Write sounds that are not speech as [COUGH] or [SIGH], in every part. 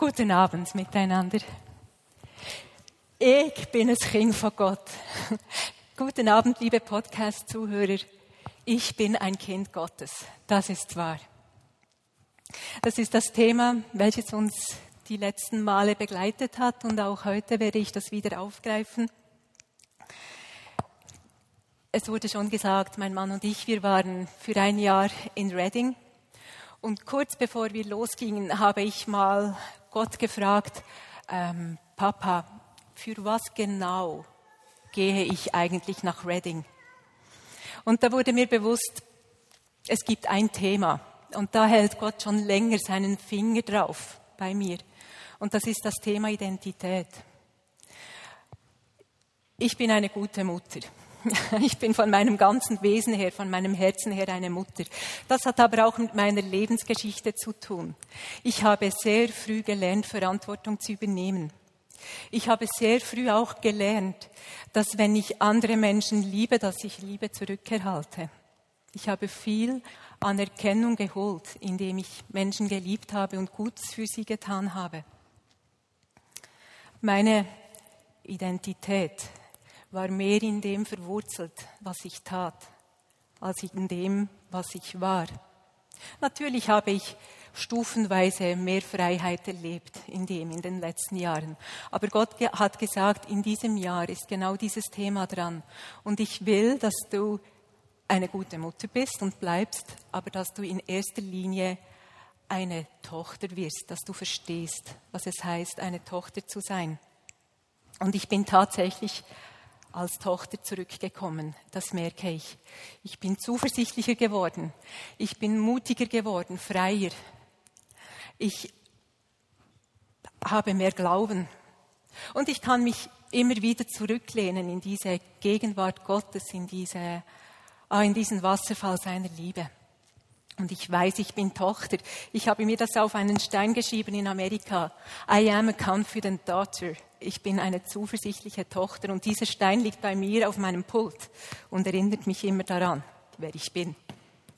Guten Abend miteinander. Ich bin ein Kind von Gott. Guten Abend, liebe Podcast-Zuhörer. Ich bin ein Kind Gottes. Das ist wahr. Das ist das Thema, welches uns die letzten Male begleitet hat und auch heute werde ich das wieder aufgreifen. Es wurde schon gesagt, mein Mann und ich, wir waren für ein Jahr in Reading und kurz bevor wir losgingen, habe ich mal Gott gefragt, ähm, Papa, für was genau gehe ich eigentlich nach Reading? Und da wurde mir bewusst, es gibt ein Thema und da hält Gott schon länger seinen Finger drauf bei mir. Und das ist das Thema Identität. Ich bin eine gute Mutter. [LAUGHS] Ich bin von meinem ganzen Wesen her, von meinem Herzen her eine Mutter. Das hat aber auch mit meiner Lebensgeschichte zu tun. Ich habe sehr früh gelernt, Verantwortung zu übernehmen. Ich habe sehr früh auch gelernt, dass wenn ich andere Menschen liebe, dass ich Liebe zurückerhalte. Ich habe viel Anerkennung geholt, indem ich Menschen geliebt habe und Gutes für sie getan habe. Meine Identität war mehr in dem verwurzelt, was ich tat, als in dem, was ich war. Natürlich habe ich stufenweise mehr Freiheit erlebt in dem, in den letzten Jahren. Aber Gott hat gesagt, in diesem Jahr ist genau dieses Thema dran. Und ich will, dass du eine gute Mutter bist und bleibst, aber dass du in erster Linie eine Tochter wirst, dass du verstehst, was es heißt, eine Tochter zu sein. Und ich bin tatsächlich als Tochter zurückgekommen. Das merke ich. Ich bin zuversichtlicher geworden. Ich bin mutiger geworden, freier. Ich habe mehr Glauben. Und ich kann mich immer wieder zurücklehnen in diese Gegenwart Gottes, in, diese, ah, in diesen Wasserfall seiner Liebe. Und ich weiß, ich bin Tochter. Ich habe mir das auf einen Stein geschrieben in Amerika. I am a confident daughter. Ich bin eine zuversichtliche Tochter und dieser Stein liegt bei mir auf meinem Pult und erinnert mich immer daran, wer ich bin.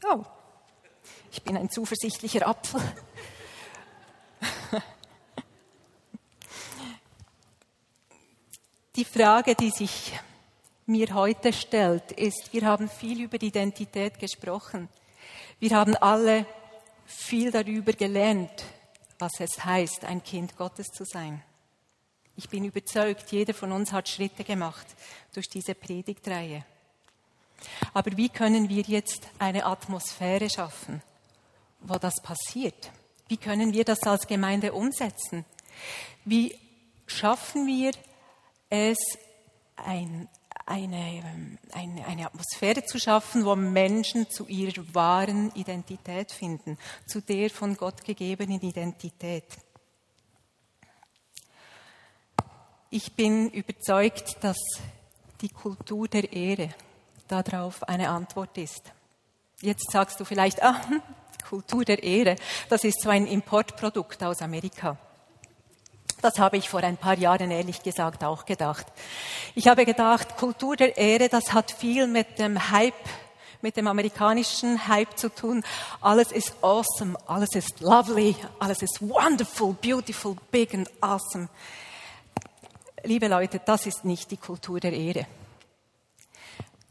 Oh, ich bin ein zuversichtlicher Apfel. [LAUGHS] Die Frage, die sich mir heute stellt, ist, wir haben viel über Identität gesprochen. Wir haben alle viel darüber gelernt, was es heißt, ein Kind Gottes zu sein. Ich bin überzeugt, jeder von uns hat Schritte gemacht durch diese Predigtreihe. Aber wie können wir jetzt eine Atmosphäre schaffen, wo das passiert? Wie können wir das als Gemeinde umsetzen? Wie schaffen wir es, ein, eine, eine, eine Atmosphäre zu schaffen, wo Menschen zu ihrer wahren Identität finden, zu der von Gott gegebenen Identität. Ich bin überzeugt, dass die Kultur der Ehre darauf eine Antwort ist. Jetzt sagst du vielleicht, [LAUGHS] ah, Kultur der Ehre, das ist so ein Importprodukt aus Amerika. Das habe ich vor ein paar Jahren ehrlich gesagt auch gedacht. Ich habe gedacht, Kultur der Ehre, das hat viel mit dem Hype, mit dem amerikanischen Hype zu tun. Alles ist awesome, alles ist lovely, alles ist wonderful, beautiful, big and awesome. Liebe Leute, das ist nicht die Kultur der Ehre.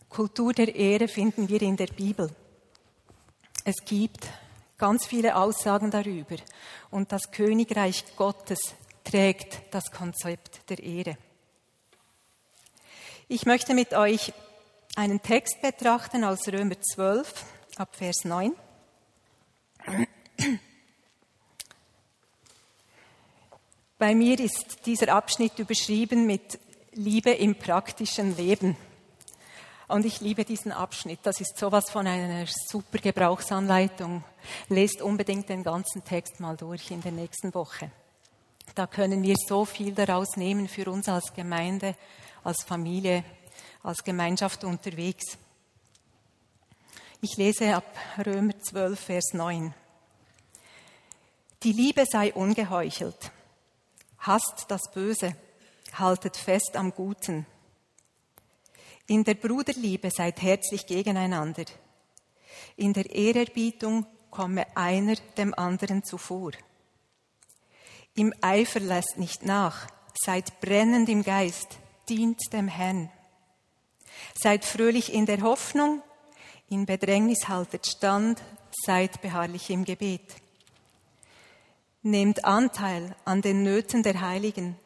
Kultur der Ehre finden wir in der Bibel. Es gibt ganz viele Aussagen darüber. Und das Königreich Gottes trägt das Konzept der Ehre. Ich möchte mit euch einen Text betrachten aus Römer 12 ab Vers 9. Bei mir ist dieser Abschnitt überschrieben mit Liebe im praktischen Leben. Und ich liebe diesen Abschnitt. Das ist sowas von einer super Gebrauchsanleitung. Lest unbedingt den ganzen Text mal durch in der nächsten Woche. Da können wir so viel daraus nehmen für uns als Gemeinde, als Familie, als Gemeinschaft unterwegs. Ich lese ab Römer 12, Vers 9. Die Liebe sei ungeheuchelt. Hasst das Böse. Haltet fest am Guten. In der Bruderliebe seid herzlich gegeneinander. In der Ehrerbietung komme einer dem anderen zuvor. Im Eifer lässt nicht nach, seid brennend im Geist, dient dem Herrn. Seid fröhlich in der Hoffnung, in Bedrängnis haltet stand, seid beharrlich im Gebet. Nehmt Anteil an den Nöten der Heiligen,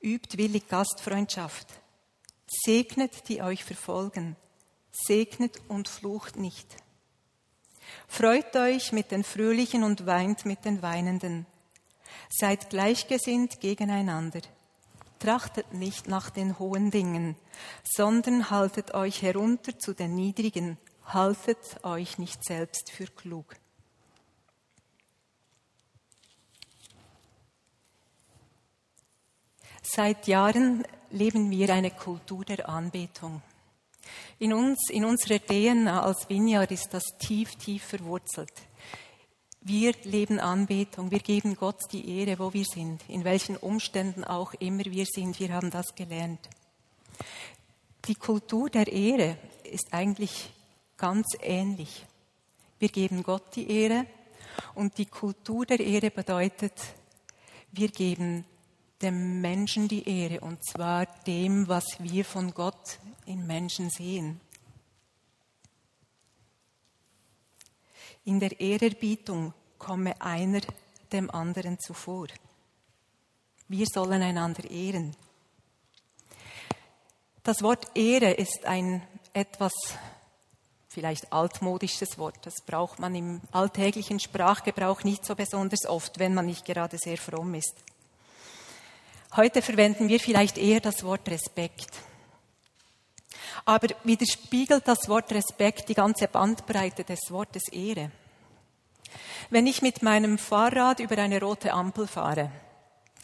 übt willig Gastfreundschaft, segnet die euch verfolgen, segnet und flucht nicht. Freut euch mit den Fröhlichen und weint mit den Weinenden. Seid gleichgesinnt gegeneinander. Trachtet nicht nach den hohen Dingen, sondern haltet euch herunter zu den Niedrigen, haltet euch nicht selbst für klug. Seit Jahren leben wir eine Kultur der Anbetung. In uns, in unserer DNA als Vineyard ist das tief, tief verwurzelt. Wir leben Anbetung, wir geben Gott die Ehre, wo wir sind, in welchen Umständen auch immer wir sind. Wir haben das gelernt. Die Kultur der Ehre ist eigentlich ganz ähnlich. Wir geben Gott die Ehre und die Kultur der Ehre bedeutet, wir geben dem Menschen die Ehre und zwar dem, was wir von Gott in Menschen sehen. In der Ehrerbietung komme einer dem anderen zuvor. Wir sollen einander ehren. Das Wort Ehre ist ein etwas vielleicht altmodisches Wort. Das braucht man im alltäglichen Sprachgebrauch nicht so besonders oft, wenn man nicht gerade sehr fromm ist. Heute verwenden wir vielleicht eher das Wort Respekt. Aber widerspiegelt das Wort Respekt die ganze Bandbreite des Wortes Ehre? Wenn ich mit meinem Fahrrad über eine rote Ampel fahre,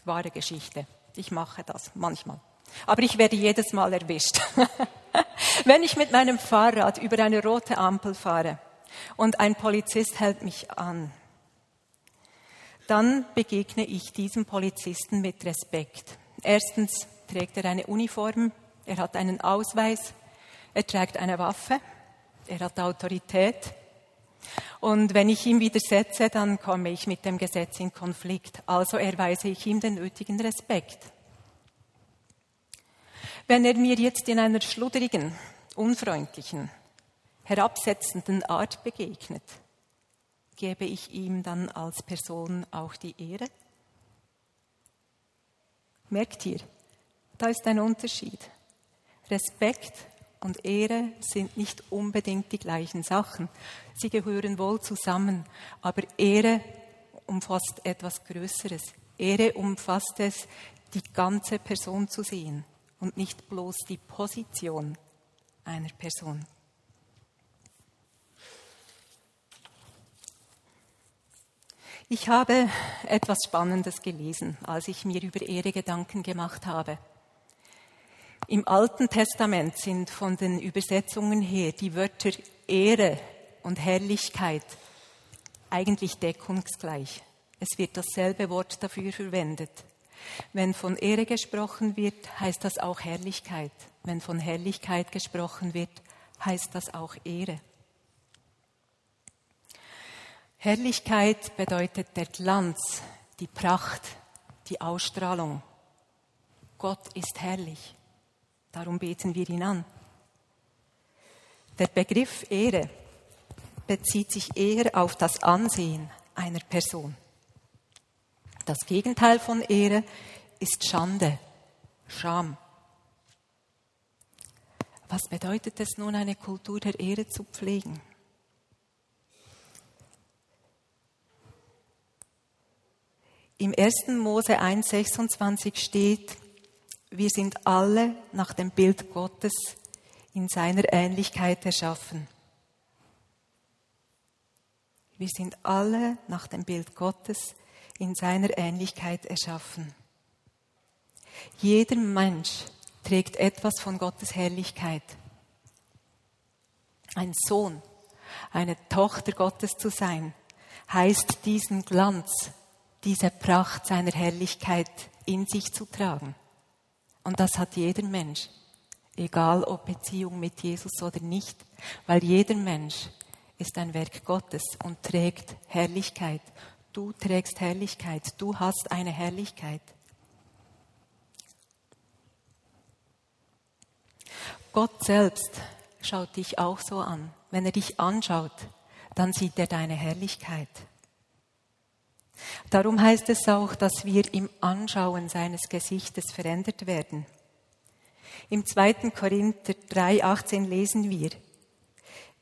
wahre Geschichte, ich mache das manchmal, aber ich werde jedes Mal erwischt. [LAUGHS] Wenn ich mit meinem Fahrrad über eine rote Ampel fahre und ein Polizist hält mich an, dann begegne ich diesem Polizisten mit Respekt. Erstens trägt er eine Uniform, er hat einen Ausweis, er trägt eine Waffe, er hat Autorität. Und wenn ich ihm widersetze, dann komme ich mit dem Gesetz in Konflikt. Also erweise ich ihm den nötigen Respekt. Wenn er mir jetzt in einer schludrigen, unfreundlichen, herabsetzenden Art begegnet, gebe ich ihm dann als Person auch die Ehre? Merkt ihr, da ist ein Unterschied. Respekt und Ehre sind nicht unbedingt die gleichen Sachen. Sie gehören wohl zusammen, aber Ehre umfasst etwas Größeres. Ehre umfasst es, die ganze Person zu sehen und nicht bloß die Position einer Person. Ich habe etwas Spannendes gelesen, als ich mir über Ehre Gedanken gemacht habe. Im Alten Testament sind von den Übersetzungen her die Wörter Ehre und Herrlichkeit eigentlich deckungsgleich. Es wird dasselbe Wort dafür verwendet. Wenn von Ehre gesprochen wird, heißt das auch Herrlichkeit. Wenn von Herrlichkeit gesprochen wird, heißt das auch Ehre. Herrlichkeit bedeutet der Glanz, die Pracht, die Ausstrahlung. Gott ist herrlich. Darum beten wir ihn an. Der Begriff Ehre bezieht sich eher auf das Ansehen einer Person. Das Gegenteil von Ehre ist Schande, Scham. Was bedeutet es nun, eine Kultur der Ehre zu pflegen? Im 1. Mose 1,26 steht, wir sind alle nach dem Bild Gottes in seiner Ähnlichkeit erschaffen. Wir sind alle nach dem Bild Gottes in seiner Ähnlichkeit erschaffen. Jeder Mensch trägt etwas von Gottes Herrlichkeit. Ein Sohn, eine Tochter Gottes zu sein, heißt diesen Glanz, diese Pracht seiner Herrlichkeit in sich zu tragen. Und das hat jeder Mensch, egal ob Beziehung mit Jesus oder nicht, weil jeder Mensch ist ein Werk Gottes und trägt Herrlichkeit Du trägst Herrlichkeit, du hast eine Herrlichkeit. Gott selbst schaut dich auch so an. Wenn er dich anschaut, dann sieht er deine Herrlichkeit. Darum heißt es auch, dass wir im Anschauen seines Gesichtes verändert werden. Im 2. Korinther 3,18 lesen wir,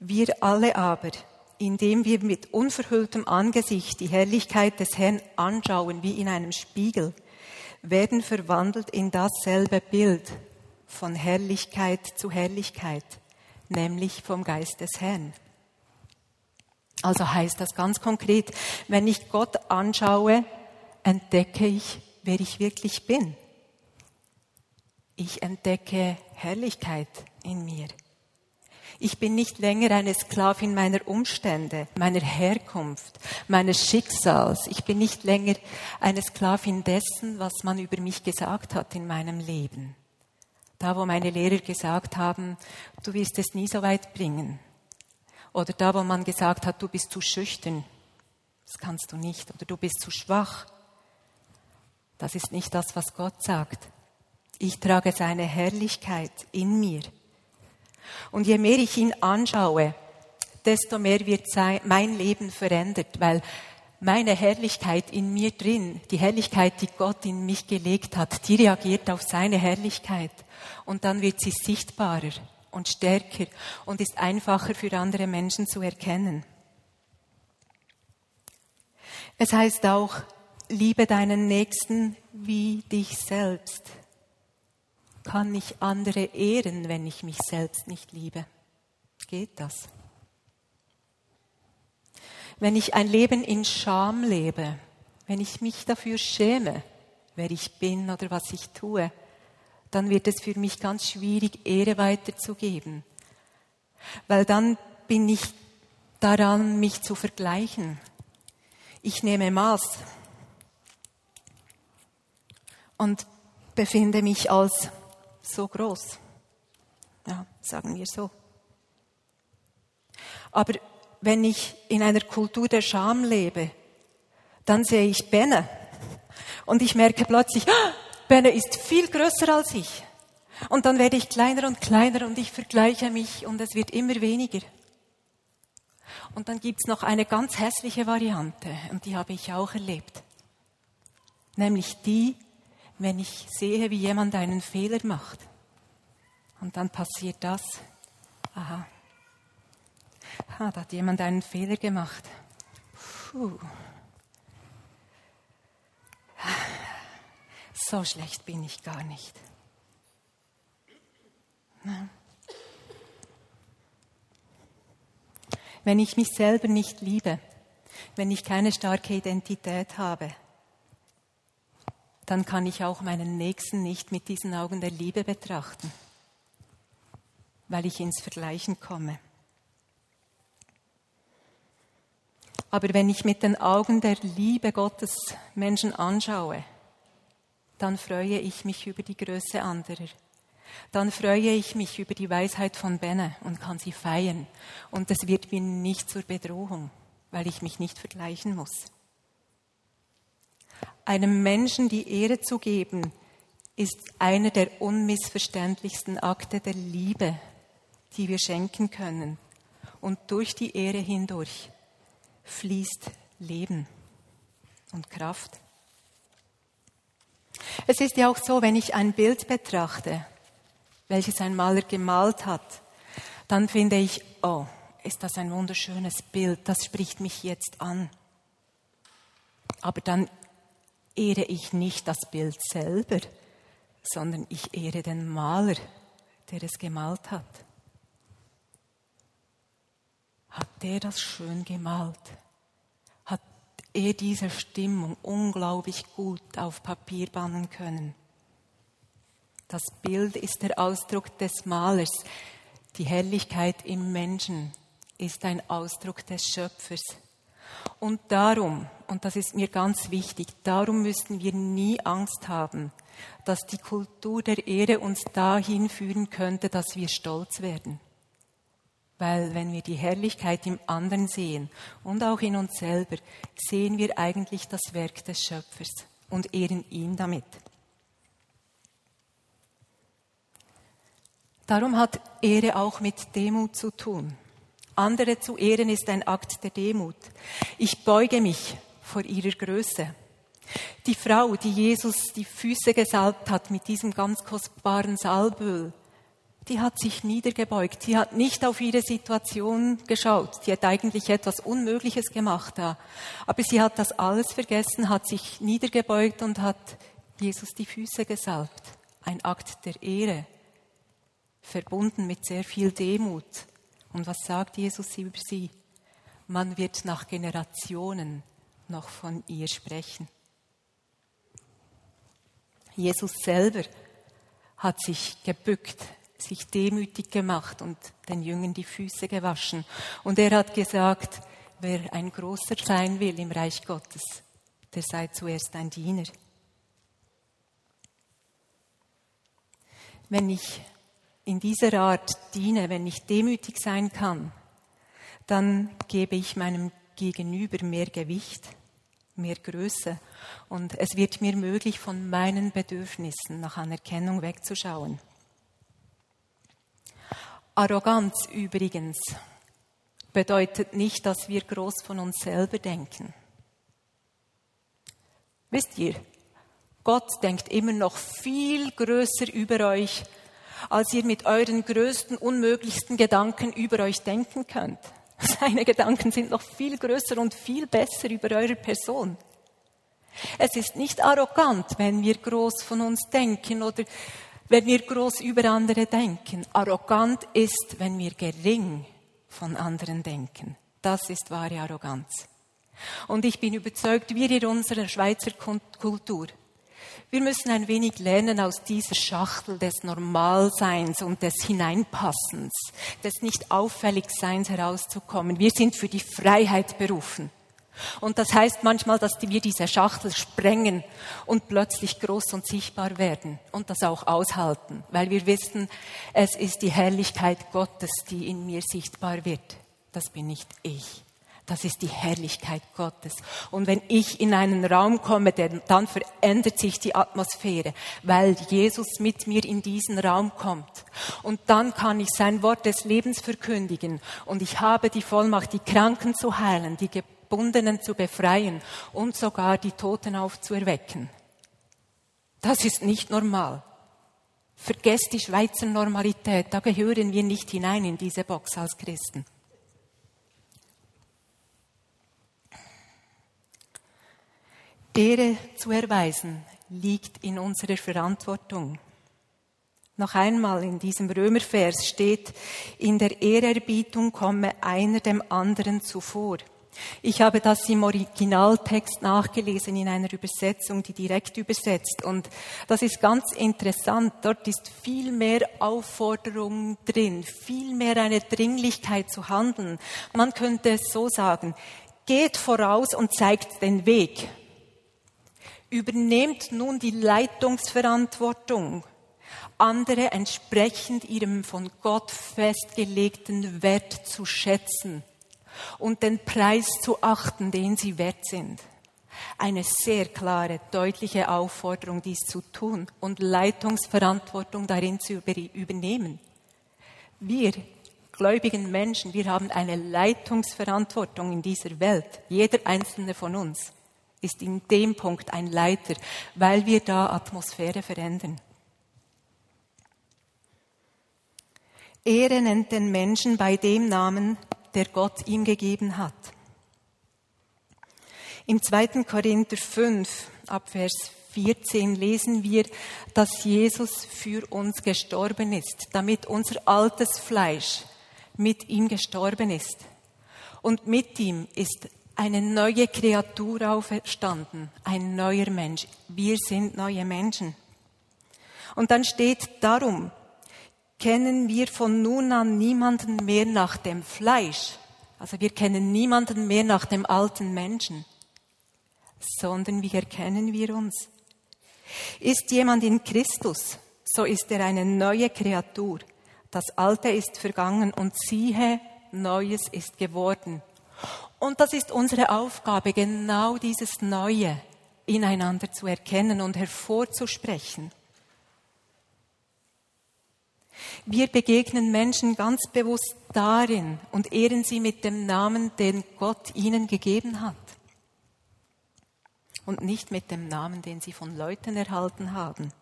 wir alle aber, indem wir mit unverhülltem Angesicht die Herrlichkeit des Herrn anschauen wie in einem Spiegel, werden verwandelt in dasselbe Bild von Herrlichkeit zu Herrlichkeit, nämlich vom Geist des Herrn. Also heißt das ganz konkret, wenn ich Gott anschaue, entdecke ich, wer ich wirklich bin. Ich entdecke Herrlichkeit in mir. Ich bin nicht länger eine Sklavin meiner Umstände, meiner Herkunft, meines Schicksals. Ich bin nicht länger eine Sklavin dessen, was man über mich gesagt hat in meinem Leben. Da, wo meine Lehrer gesagt haben, du wirst es nie so weit bringen. Oder da, wo man gesagt hat, du bist zu schüchtern. Das kannst du nicht. Oder du bist zu schwach. Das ist nicht das, was Gott sagt. Ich trage seine Herrlichkeit in mir. Und je mehr ich ihn anschaue, desto mehr wird mein Leben verändert, weil meine Herrlichkeit in mir drin, die Herrlichkeit, die Gott in mich gelegt hat, die reagiert auf seine Herrlichkeit. Und dann wird sie sichtbarer und stärker und ist einfacher für andere Menschen zu erkennen. Es heißt auch, liebe deinen Nächsten wie dich selbst kann ich andere ehren, wenn ich mich selbst nicht liebe? Geht das? Wenn ich ein Leben in Scham lebe, wenn ich mich dafür schäme, wer ich bin oder was ich tue, dann wird es für mich ganz schwierig, Ehre weiterzugeben. Weil dann bin ich daran, mich zu vergleichen. Ich nehme Maß und befinde mich als so groß. Ja, sagen wir so. Aber wenn ich in einer Kultur der Scham lebe, dann sehe ich Benne und ich merke plötzlich, ah, Benne ist viel größer als ich. Und dann werde ich kleiner und kleiner und ich vergleiche mich und es wird immer weniger. Und dann gibt's noch eine ganz hässliche Variante und die habe ich auch erlebt. Nämlich die, wenn ich sehe, wie jemand einen Fehler macht. Und dann passiert das. Aha. Ah, da hat jemand einen Fehler gemacht. Puh. So schlecht bin ich gar nicht. Wenn ich mich selber nicht liebe, wenn ich keine starke Identität habe, dann kann ich auch meinen Nächsten nicht mit diesen Augen der Liebe betrachten, weil ich ins Vergleichen komme. Aber wenn ich mit den Augen der Liebe Gottes Menschen anschaue, dann freue ich mich über die Größe anderer. Dann freue ich mich über die Weisheit von Benne und kann sie feiern. Und es wird mir nicht zur Bedrohung, weil ich mich nicht vergleichen muss. Einem Menschen die Ehre zu geben, ist einer der unmissverständlichsten Akte der Liebe, die wir schenken können. Und durch die Ehre hindurch fließt Leben und Kraft. Es ist ja auch so, wenn ich ein Bild betrachte, welches ein Maler gemalt hat, dann finde ich, oh, ist das ein wunderschönes Bild, das spricht mich jetzt an. Aber dann ehre ich nicht das Bild selber, sondern ich ehre den Maler, der es gemalt hat. Hat der das schön gemalt? Er diese Stimmung unglaublich gut auf Papier bannen können? Das Bild ist der Ausdruck des Malers. Die Helligkeit im Menschen ist ein Ausdruck des Schöpfers. Und darum, und das ist mir ganz wichtig, darum müssen wir nie Angst haben, dass die Kultur der Ehre uns dahin führen könnte, dass wir stolz werden. Weil wenn wir die Herrlichkeit im anderen sehen und auch in uns selber, sehen wir eigentlich das Werk des Schöpfers und ehren ihn damit. Darum hat Ehre auch mit Demut zu tun. Andere zu ehren ist ein Akt der Demut. Ich beuge mich vor ihrer Größe. Die Frau, die Jesus die Füße gesalbt hat mit diesem ganz kostbaren Salböl, die hat sich niedergebeugt. Sie hat nicht auf ihre Situation geschaut. Sie hat eigentlich etwas Unmögliches gemacht da. Aber sie hat das alles vergessen, hat sich niedergebeugt und hat Jesus die Füße gesalbt. Ein Akt der Ehre, verbunden mit sehr viel Demut. Und was sagt Jesus über sie? Man wird nach Generationen noch von ihr sprechen. Jesus selber hat sich gebückt, sich demütig gemacht und den Jüngern die Füße gewaschen. Und er hat gesagt, wer ein Großer sein will im Reich Gottes, der sei zuerst ein Diener. Wenn ich in dieser Art diene, wenn ich demütig sein kann, dann gebe ich meinem Gegenüber mehr Gewicht, mehr Größe und es wird mir möglich, von meinen Bedürfnissen nach Anerkennung wegzuschauen. Arroganz übrigens bedeutet nicht, dass wir groß von uns selber denken. Wisst ihr, Gott denkt immer noch viel größer über euch, als ihr mit euren größten, unmöglichsten Gedanken über euch denken könnt. [LAUGHS] Seine Gedanken sind noch viel größer und viel besser über eure Person. Es ist nicht arrogant, wenn wir groß von uns denken oder wenn wir groß über andere denken. Arrogant ist, wenn wir gering von anderen denken. Das ist wahre Arroganz. Und ich bin überzeugt, wir in unserer Schweizer Kultur, wir müssen ein wenig lernen, aus dieser Schachtel des Normalseins und des Hineinpassens, des nicht Auffälligseins herauszukommen. Wir sind für die Freiheit berufen. Und das heißt manchmal, dass wir diese Schachtel sprengen und plötzlich groß und sichtbar werden und das auch aushalten, weil wir wissen, es ist die Herrlichkeit Gottes, die in mir sichtbar wird. Das bin nicht ich. Das ist die Herrlichkeit Gottes. Und wenn ich in einen Raum komme, dann verändert sich die Atmosphäre, weil Jesus mit mir in diesen Raum kommt. Und dann kann ich sein Wort des Lebens verkündigen. Und ich habe die Vollmacht, die Kranken zu heilen, die Gebundenen zu befreien und sogar die Toten aufzuerwecken. Das ist nicht normal. Vergesst die Schweizer Normalität. Da gehören wir nicht hinein in diese Box als Christen. Ehre zu erweisen liegt in unserer Verantwortung. Noch einmal in diesem Römervers steht, in der Ehrerbietung komme einer dem anderen zuvor. Ich habe das im Originaltext nachgelesen in einer Übersetzung, die direkt übersetzt. Und das ist ganz interessant. Dort ist viel mehr Aufforderung drin, viel mehr eine Dringlichkeit zu handeln. Man könnte es so sagen, geht voraus und zeigt den Weg übernehmt nun die Leitungsverantwortung, andere entsprechend ihrem von Gott festgelegten Wert zu schätzen und den Preis zu achten, den sie wert sind. Eine sehr klare, deutliche Aufforderung, dies zu tun und Leitungsverantwortung darin zu übernehmen. Wir gläubigen Menschen, wir haben eine Leitungsverantwortung in dieser Welt, jeder einzelne von uns ist in dem Punkt ein Leiter, weil wir da Atmosphäre verändern. Ehre nennt den Menschen bei dem Namen, der Gott ihm gegeben hat. Im 2. Korinther 5, ab Vers 14 lesen wir, dass Jesus für uns gestorben ist, damit unser altes Fleisch mit ihm gestorben ist. Und mit ihm ist eine neue Kreatur auferstanden, ein neuer Mensch. Wir sind neue Menschen. Und dann steht darum, kennen wir von nun an niemanden mehr nach dem Fleisch. Also wir kennen niemanden mehr nach dem alten Menschen, sondern wie erkennen wir uns? Ist jemand in Christus, so ist er eine neue Kreatur. Das Alte ist vergangen und siehe, Neues ist geworden. Und das ist unsere Aufgabe, genau dieses Neue ineinander zu erkennen und hervorzusprechen. Wir begegnen Menschen ganz bewusst darin und ehren sie mit dem Namen, den Gott ihnen gegeben hat. Und nicht mit dem Namen, den sie von Leuten erhalten haben.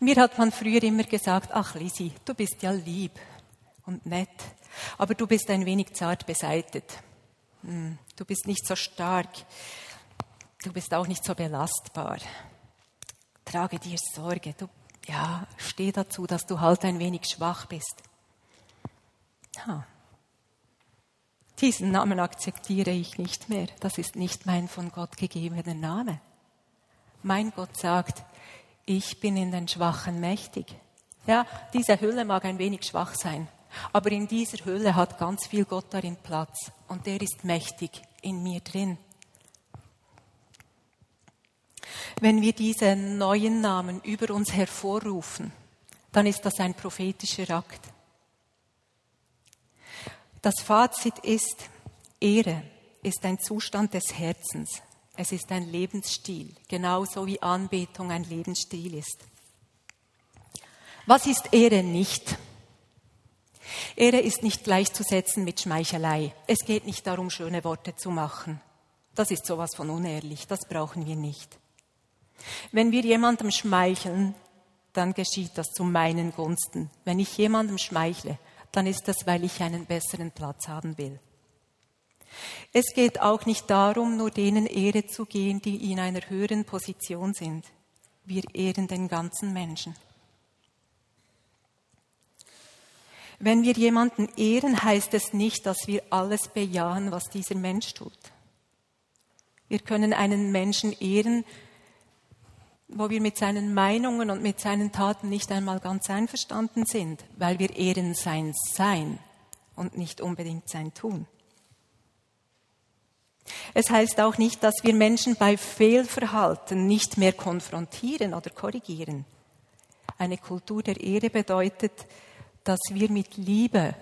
Mir hat man früher immer gesagt, ach Lisi, du bist ja lieb und nett, aber du bist ein wenig zart beseitet. Hm, du bist nicht so stark. Du bist auch nicht so belastbar. Trage dir Sorge. Du ja, steh dazu, dass du halt ein wenig schwach bist. Ha. Diesen Namen akzeptiere ich nicht mehr. Das ist nicht mein von Gott gegebener Name. Mein Gott sagt, ich bin in den Schwachen mächtig. Ja, diese Hülle mag ein wenig schwach sein, aber in dieser Hülle hat ganz viel Gott darin Platz und der ist mächtig in mir drin. Wenn wir diese neuen Namen über uns hervorrufen, dann ist das ein prophetischer Akt. Das Fazit ist, Ehre ist ein Zustand des Herzens. Es ist ein Lebensstil, genauso wie Anbetung ein Lebensstil ist. Was ist Ehre nicht? Ehre ist nicht gleichzusetzen mit Schmeichelei. Es geht nicht darum, schöne Worte zu machen. Das ist sowas von unehrlich. Das brauchen wir nicht. Wenn wir jemandem schmeicheln, dann geschieht das zu meinen Gunsten. Wenn ich jemandem schmeichle, dann ist das, weil ich einen besseren Platz haben will. Es geht auch nicht darum, nur denen Ehre zu gehen, die in einer höheren Position sind. Wir ehren den ganzen Menschen. Wenn wir jemanden ehren, heißt es nicht, dass wir alles bejahen, was dieser Mensch tut. Wir können einen Menschen ehren, wo wir mit seinen Meinungen und mit seinen Taten nicht einmal ganz einverstanden sind, weil wir ehren sein Sein und nicht unbedingt sein Tun. Es heißt auch nicht, dass wir Menschen bei Fehlverhalten nicht mehr konfrontieren oder korrigieren. Eine Kultur der Ehre bedeutet, dass wir mit Liebe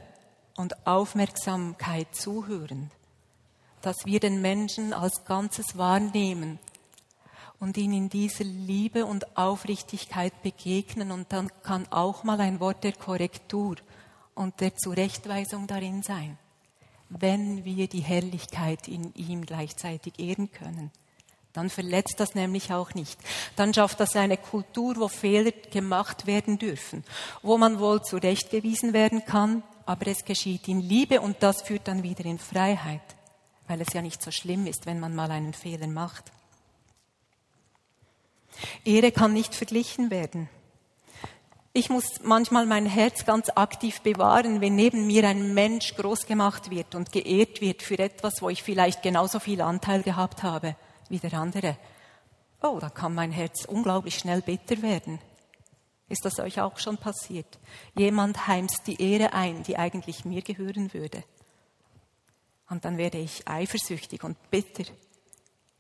und Aufmerksamkeit zuhören, dass wir den Menschen als Ganzes wahrnehmen und ihn in dieser Liebe und Aufrichtigkeit begegnen und dann kann auch mal ein Wort der Korrektur und der Zurechtweisung darin sein, wenn wir die Herrlichkeit in ihm gleichzeitig ehren können. Dann verletzt das nämlich auch nicht. Dann schafft das eine Kultur, wo Fehler gemacht werden dürfen, wo man wohl zurechtgewiesen werden kann, aber es geschieht in Liebe und das führt dann wieder in Freiheit, weil es ja nicht so schlimm ist, wenn man mal einen Fehler macht. Ehre kann nicht verglichen werden. Ich muss manchmal mein Herz ganz aktiv bewahren, wenn neben mir ein Mensch groß gemacht wird und geehrt wird für etwas, wo ich vielleicht genauso viel Anteil gehabt habe wie der andere. Oh, da kann mein Herz unglaublich schnell bitter werden. Ist das euch auch schon passiert? Jemand heimst die Ehre ein, die eigentlich mir gehören würde. Und dann werde ich eifersüchtig und bitter.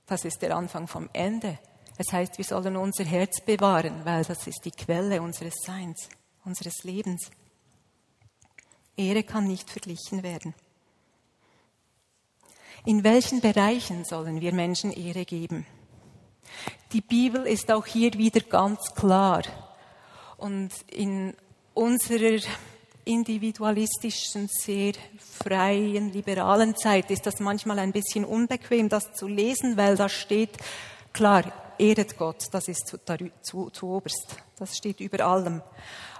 Das ist der Anfang vom Ende. Es heißt, wir sollen unser Herz bewahren, weil das ist die Quelle unseres Seins, unseres Lebens. Ehre kann nicht verglichen werden. In welchen Bereichen sollen wir Menschen Ehre geben? Die Bibel ist auch hier wieder ganz klar. Und in unserer individualistischen, sehr freien, liberalen Zeit ist das manchmal ein bisschen unbequem, das zu lesen, weil da steht, klar, ehret Gott, das ist zu, zu, zu oberst, das steht über allem.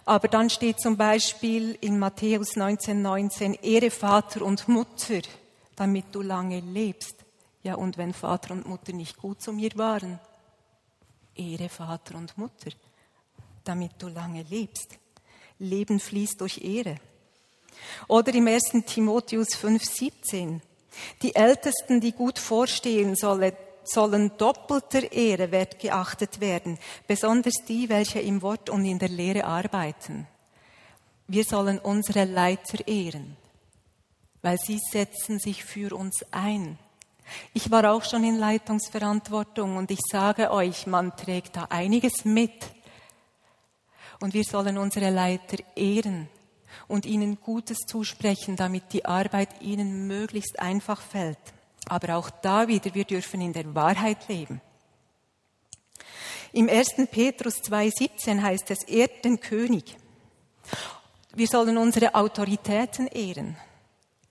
Aber dann steht zum Beispiel in Matthäus 19, 19, Ehre Vater und Mutter, damit du lange lebst. Ja, und wenn Vater und Mutter nicht gut zu mir waren, Ehre Vater und Mutter, damit du lange lebst. Leben fließt durch Ehre. Oder im 1. Timotheus 5, 17, die Ältesten, die gut vorstehen sollen, sollen doppelter Ehre wert geachtet werden, besonders die, welche im Wort und in der Lehre arbeiten. Wir sollen unsere Leiter ehren, weil sie setzen sich für uns ein. Ich war auch schon in Leitungsverantwortung und ich sage euch, man trägt da einiges mit. Und wir sollen unsere Leiter ehren. und ihnen Gutes zusprechen, damit die Arbeit ihnen möglichst einfach fällt. Aber auch da wieder, wir dürfen in der Wahrheit leben. Im 1. Petrus 2.17 heißt es, ehrt den König. Wir sollen unsere Autoritäten ehren.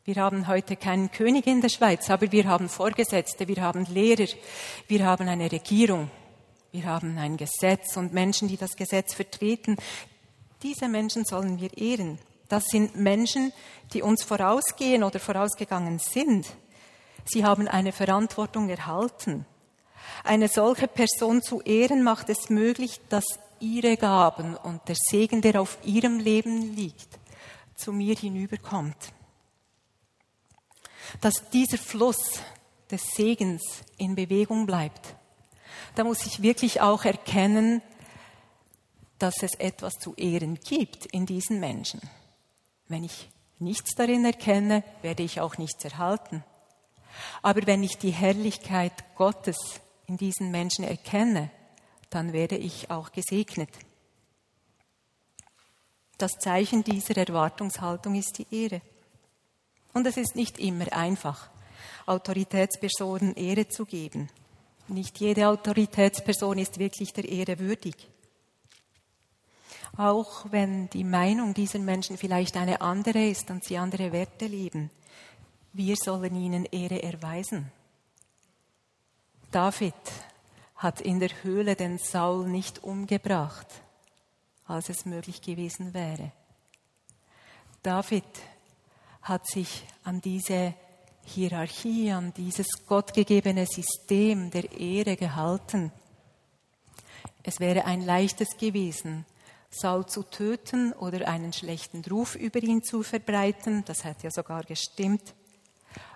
Wir haben heute keinen König in der Schweiz, aber wir haben Vorgesetzte, wir haben Lehrer, wir haben eine Regierung, wir haben ein Gesetz und Menschen, die das Gesetz vertreten. Diese Menschen sollen wir ehren. Das sind Menschen, die uns vorausgehen oder vorausgegangen sind. Sie haben eine Verantwortung erhalten. Eine solche Person zu ehren macht es möglich, dass ihre Gaben und der Segen, der auf ihrem Leben liegt, zu mir hinüberkommt. Dass dieser Fluss des Segens in Bewegung bleibt. Da muss ich wirklich auch erkennen, dass es etwas zu ehren gibt in diesen Menschen. Wenn ich nichts darin erkenne, werde ich auch nichts erhalten. Aber wenn ich die Herrlichkeit Gottes in diesen Menschen erkenne, dann werde ich auch gesegnet. Das Zeichen dieser Erwartungshaltung ist die Ehre. Und es ist nicht immer einfach, Autoritätspersonen Ehre zu geben. Nicht jede Autoritätsperson ist wirklich der Ehre würdig. Auch wenn die Meinung dieser Menschen vielleicht eine andere ist und sie andere Werte leben, wir sollen ihnen Ehre erweisen. David hat in der Höhle den Saul nicht umgebracht, als es möglich gewesen wäre. David hat sich an diese Hierarchie, an dieses gottgegebene System der Ehre gehalten. Es wäre ein leichtes gewesen, Saul zu töten oder einen schlechten Ruf über ihn zu verbreiten. Das hätte ja sogar gestimmt.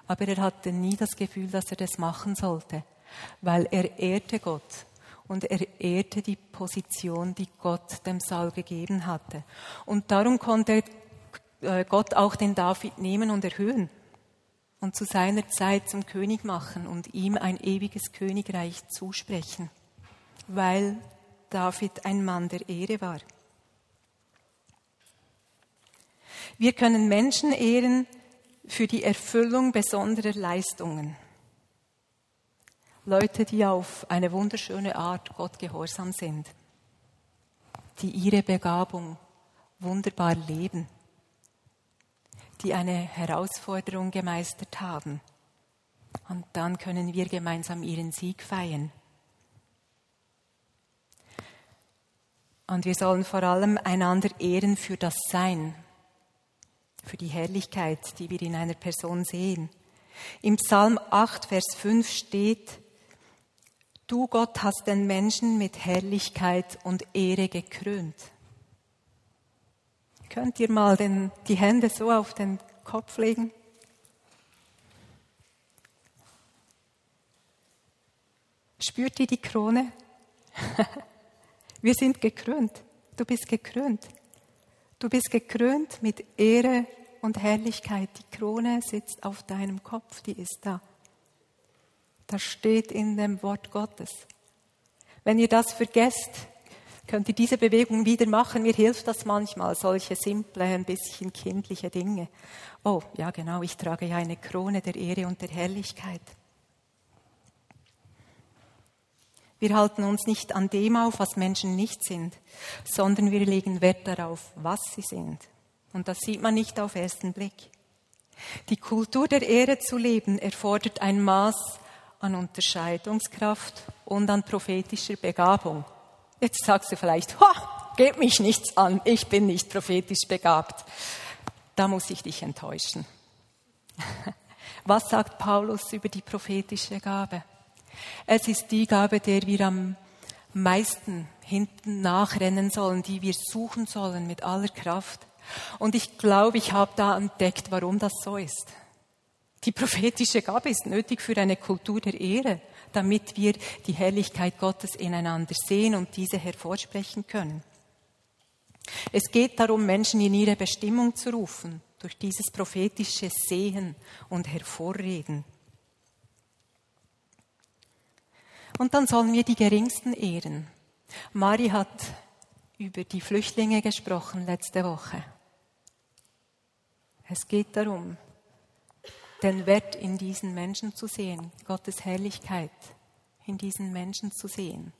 Aber er hatte nie das Gefühl, dass er das machen sollte weil er ehrte Gott und er ehrte die Position, die Gott dem Saul gegeben hatte. Und darum konnte äh, Gott auch den David nehmen und erhöhen und zu seiner Zeit zum König machen und ihm ein ewiges Königreich zusprechen, weil David ein Mann der Ehre war. Wir können Menschen ehren für die Erfüllung besonderer Leistungen. Leute, die auf eine wunderschöne Art Gott gehorsam sind, die ihre Begabung wunderbar leben, die eine Herausforderung gemeistert haben. Und dann können wir gemeinsam ihren Sieg feiern. Und wir sollen vor allem einander ehren für das Sein, für die Herrlichkeit, die wir in einer Person sehen. Im Psalm 8, Vers 5 steht, Du, Gott, hast den Menschen mit Herrlichkeit und Ehre gekrönt. Könnt ihr mal den, die Hände so auf den Kopf legen? Spürt ihr die Krone? [LAUGHS] Wir sind gekrönt. Du bist gekrönt. Du bist gekrönt mit Ehre und Herrlichkeit. Die Krone sitzt auf deinem Kopf, die ist da. Das steht in dem Wort Gottes. Wenn ihr das vergesst, könnt ihr diese Bewegung wieder machen. Mir hilft das manchmal, solche simple, ein bisschen kindliche Dinge. Oh, ja genau, ich trage ja eine Krone der Ehre und der Herrlichkeit. Wir halten uns nicht an dem auf, was Menschen nicht sind, sondern wir legen Wert darauf, was sie sind. Und das sieht man nicht auf ersten Blick. Die Kultur der Ehre zu leben erfordert ein Maß an Unterscheidungskraft und an prophetischer Begabung. Jetzt sagst du vielleicht, ha, geht mich nichts an, ich bin nicht prophetisch begabt. Da muss ich dich enttäuschen. [LAUGHS] Was sagt Paulus über die prophetische Gabe? Es ist die Gabe, der wir am meisten hinten nachrennen sollen, die wir suchen sollen mit aller Kraft. Und ich glaube, ich habe da entdeckt, warum das so ist. Die prophetische Gabe ist nötig für eine Kultur der Ehre, damit wir die Herrlichkeit Gottes ineinander sehen und diese hervorsprechen können. Es geht darum, Menschen in ihre Bestimmung zu rufen, durch dieses prophetische Sehen und Hervorreden. Und dann sollen wir die Geringsten ehren. Mari hat über die Flüchtlinge gesprochen letzte Woche. Es geht darum, den Wert in diesen Menschen zu sehen, Gottes Herrlichkeit in diesen Menschen zu sehen.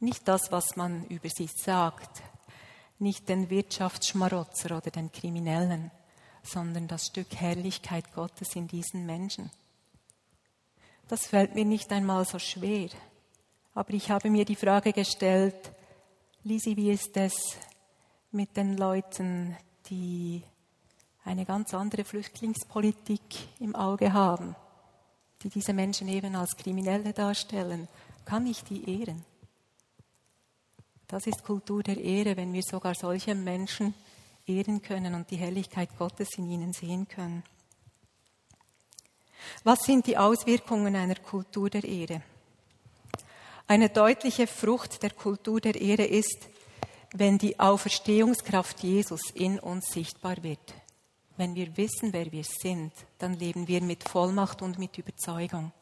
Nicht das, was man über sie sagt, nicht den Wirtschaftsschmarotzer oder den Kriminellen, sondern das Stück Herrlichkeit Gottes in diesen Menschen. Das fällt mir nicht einmal so schwer, aber ich habe mir die Frage gestellt, Lisi, wie ist es mit den Leuten, die eine ganz andere Flüchtlingspolitik im Auge haben, die diese Menschen eben als Kriminelle darstellen? Kann ich die ehren? Das ist Kultur der Ehre, wenn wir sogar solche Menschen ehren können und die Herrlichkeit Gottes in ihnen sehen können. Was sind die Auswirkungen einer Kultur der Ehre? Eine deutliche Frucht der Kultur der Ehre ist, wenn die Auferstehungskraft Jesus in uns sichtbar wird. Wenn wir wissen, wer wir sind, dann leben wir mit Vollmacht und mit Überzeugung.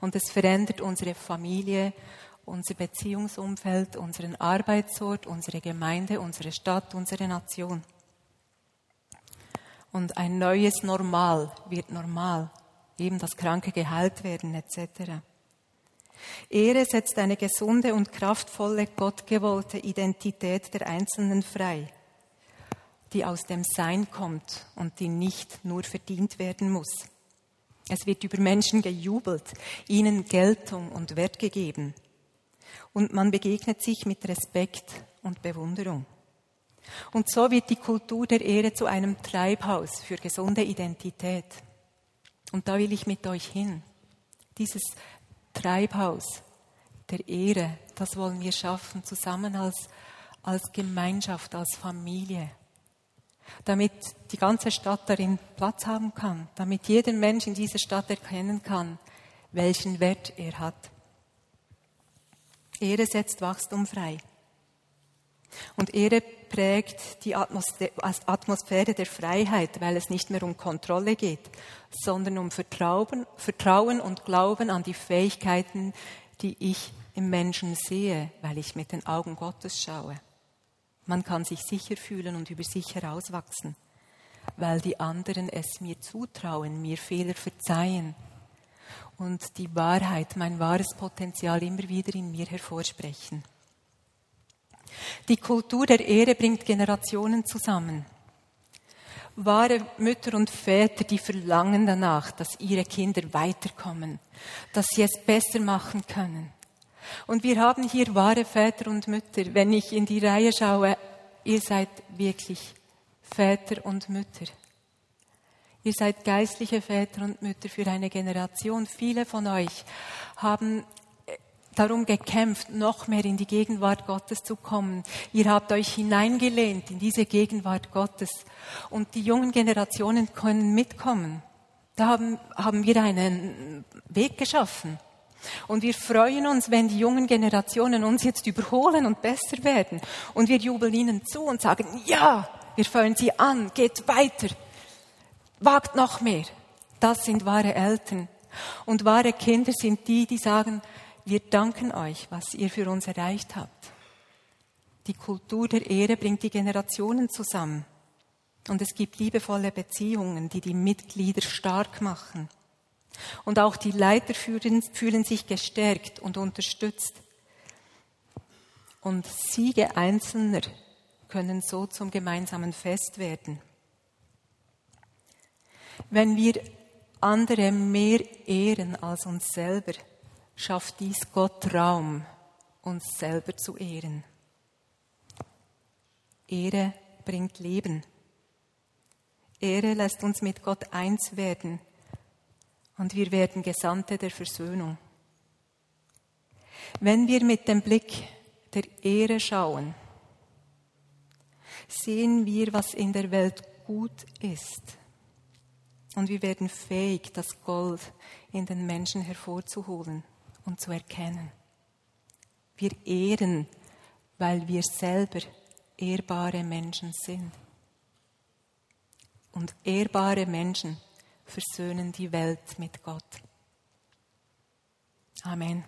Und es verändert unsere Familie, unser Beziehungsumfeld, unseren Arbeitsort, unsere Gemeinde, unsere Stadt, unsere Nation. Und ein neues Normal wird normal, eben das Kranke geheilt werden etc. Ehre setzt eine gesunde und kraftvolle, gottgewollte Identität der Einzelnen frei, die aus dem Sein kommt und die nicht nur verdient werden muss. Es wird über Menschen gejubelt, ihnen Geltung und Wert gegeben und man begegnet sich mit Respekt und Bewunderung. Und so wird die Kultur der Ehre zu einem Treibhaus für gesunde Identität. Und da will ich mit euch hin. Dieses Treibhaus der Ehre, das wollen wir schaffen, zusammen als, als Gemeinschaft, als Familie, damit die ganze Stadt darin Platz haben kann, damit jeder Mensch in dieser Stadt erkennen kann, welchen Wert er hat. Ehre setzt Wachstum frei. Und Ehre prägt die Atmosphäre der Freiheit, weil es nicht mehr um Kontrolle geht, sondern um Vertrauen, Vertrauen und Glauben an die Fähigkeiten, die ich im Menschen sehe, weil ich mit den Augen Gottes schaue. Man kann sich sicher fühlen und über sich herauswachsen, weil die anderen es mir zutrauen, mir Fehler verzeihen und die Wahrheit, mein wahres Potenzial immer wieder in mir hervorsprechen. Die Kultur der Ehre bringt Generationen zusammen. Wahre Mütter und Väter, die verlangen danach, dass ihre Kinder weiterkommen, dass sie es besser machen können. Und wir haben hier wahre Väter und Mütter. Wenn ich in die Reihe schaue, ihr seid wirklich Väter und Mütter. Ihr seid geistliche Väter und Mütter für eine Generation. Viele von euch haben darum gekämpft, noch mehr in die Gegenwart Gottes zu kommen. Ihr habt euch hineingelehnt in diese Gegenwart Gottes. Und die jungen Generationen können mitkommen. Da haben, haben wir einen Weg geschaffen. Und wir freuen uns, wenn die jungen Generationen uns jetzt überholen und besser werden. Und wir jubeln ihnen zu und sagen, ja, wir feuern sie an, geht weiter. Wagt noch mehr. Das sind wahre Eltern. Und wahre Kinder sind die, die sagen, wir danken euch, was ihr für uns erreicht habt. Die Kultur der Ehre bringt die Generationen zusammen. Und es gibt liebevolle Beziehungen, die die Mitglieder stark machen. Und auch die Leiter fühlen, fühlen sich gestärkt und unterstützt. Und Siege Einzelner können so zum gemeinsamen Fest werden. Wenn wir andere mehr ehren als uns selber, schafft dies Gott Raum, uns selber zu ehren. Ehre bringt Leben. Ehre lässt uns mit Gott eins werden und wir werden Gesandte der Versöhnung. Wenn wir mit dem Blick der Ehre schauen, sehen wir, was in der Welt gut ist und wir werden fähig, das Gold in den Menschen hervorzuholen und zu erkennen. Wir ehren, weil wir selber ehrbare Menschen sind. Und ehrbare Menschen versöhnen die Welt mit Gott. Amen.